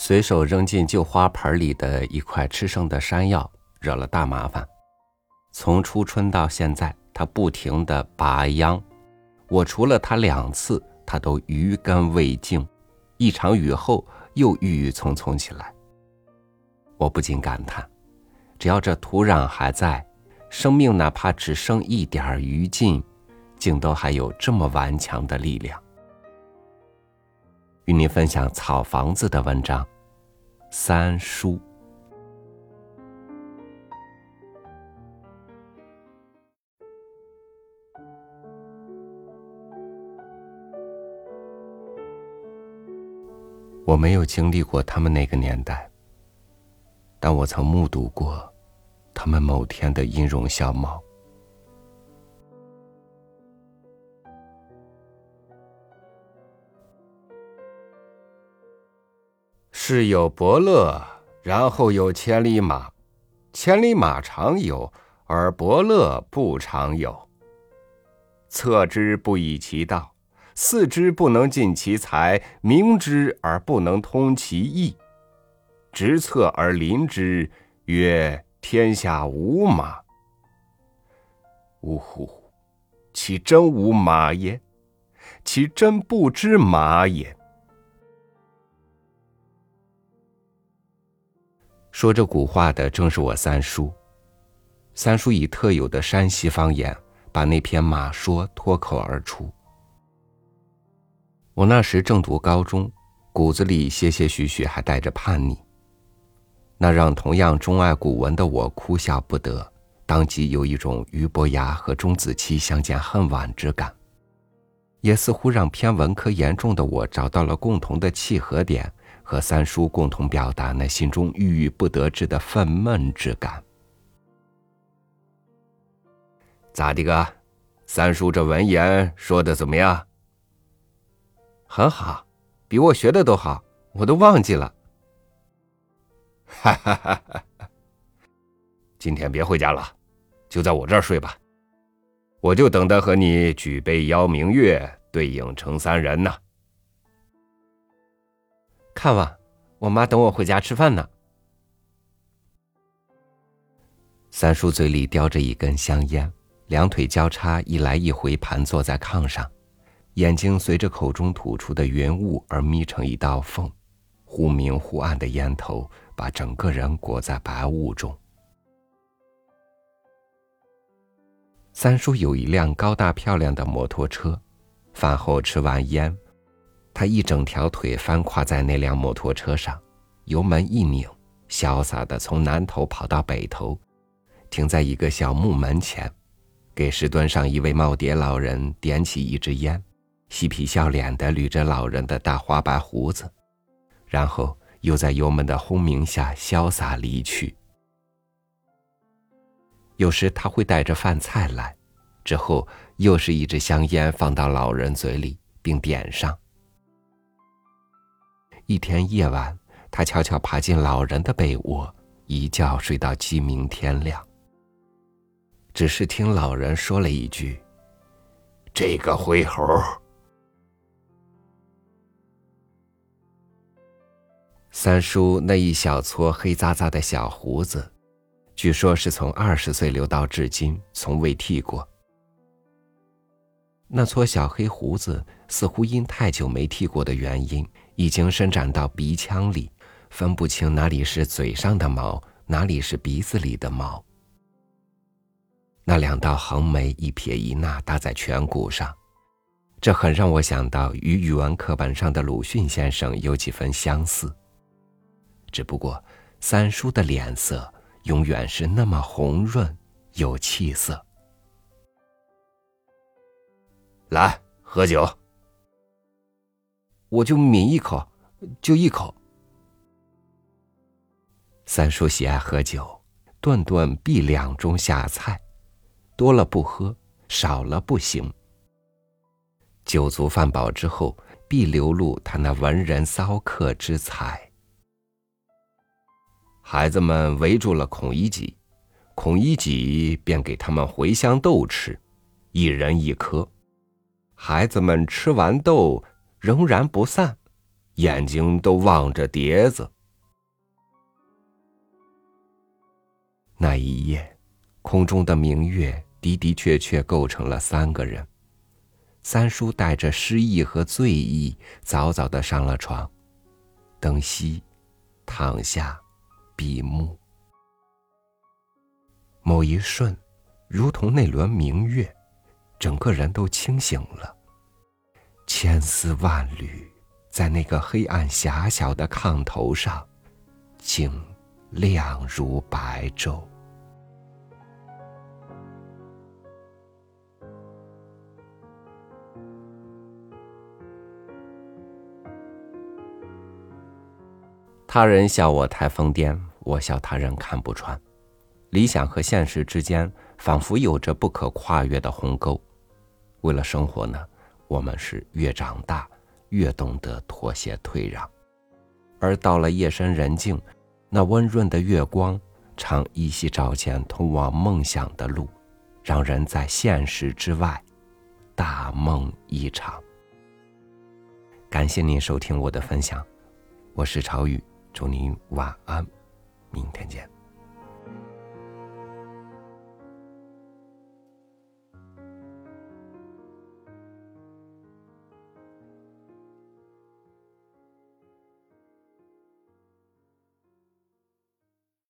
随手扔进旧花盆里的一块吃剩的山药，惹了大麻烦。从初春到现在，他不停的拔秧，我除了他两次，他都余根未净。一场雨后，又郁郁葱葱起来。我不禁感叹：只要这土壤还在，生命哪怕只剩一点余烬，竟都还有这么顽强的力量。与您分享草房子的文章，三叔。我没有经历过他们那个年代，但我曾目睹过他们某天的音容笑貌。世有伯乐，然后有千里马。千里马常有，而伯乐不常有。策之不以其道，四之不能尽其才，明之而不能通其意。执策而临之，曰：天下无马。呜呼！其真无马也？其真不知马也？说这古话的正是我三叔。三叔以特有的山西方言，把那篇马说脱口而出。我那时正读高中，骨子里些些许许还带着叛逆，那让同样钟爱古文的我哭笑不得，当即有一种俞伯牙和钟子期相见恨晚之感，也似乎让偏文科严重的我找到了共同的契合点。和三叔共同表达那心中郁郁不得志的愤懑之感。咋的个？三叔这文言说的怎么样？很好，比我学的都好，我都忘记了。哈哈哈哈！今天别回家了，就在我这儿睡吧。我就等着和你举杯邀明月，对影成三人呢。看吧，我妈等我回家吃饭呢。三叔嘴里叼着一根香烟，两腿交叉，一来一回盘坐在炕上，眼睛随着口中吐出的云雾而眯成一道缝，忽明忽暗的烟头把整个人裹在白雾中。三叔有一辆高大漂亮的摩托车，饭后吃完烟。他一整条腿翻跨在那辆摩托车上，油门一拧，潇洒的从南头跑到北头，停在一个小木门前，给石墩上一位耄耋老人点起一支烟，嬉皮笑脸的捋着老人的大花白胡子，然后又在油门的轰鸣下潇洒离去。有时他会带着饭菜来，之后又是一支香烟放到老人嘴里，并点上。一天夜晚，他悄悄爬进老人的被窝，一觉睡到鸡鸣天亮。只是听老人说了一句：“这个灰猴。”三叔那一小撮黑扎扎的小胡子，据说是从二十岁留到至今，从未剃过。那撮小黑胡子似乎因太久没剃过的原因。已经伸展到鼻腔里，分不清哪里是嘴上的毛，哪里是鼻子里的毛。那两道横眉一撇一捺搭在颧骨上，这很让我想到与语文课本上的鲁迅先生有几分相似。只不过三叔的脸色永远是那么红润有气色。来，喝酒。我就抿一口，就一口。三叔喜爱喝酒，顿顿必两盅下菜，多了不喝，少了不行。酒足饭饱之后，必流露他那文人骚客之才。孩子们围住了孔乙己，孔乙己便给他们茴香豆吃，一人一颗。孩子们吃完豆。仍然不散，眼睛都望着碟子。那一夜，空中的明月的的确确构成了三个人。三叔带着失意和醉意，早早的上了床，灯熄，躺下，闭目。某一瞬，如同那轮明月，整个人都清醒了。千丝万缕，在那个黑暗狭小的炕头上，竟亮如白昼。他人笑我太疯癫，我笑他人看不穿。理想和现实之间，仿佛有着不可跨越的鸿沟。为了生活呢，我们是越长大越懂得妥协退让。而到了夜深人静，那温润的月光常依稀照见通往梦想的路，让人在现实之外大梦一场。感谢您收听我的分享，我是朝雨。祝您晚安，明天见。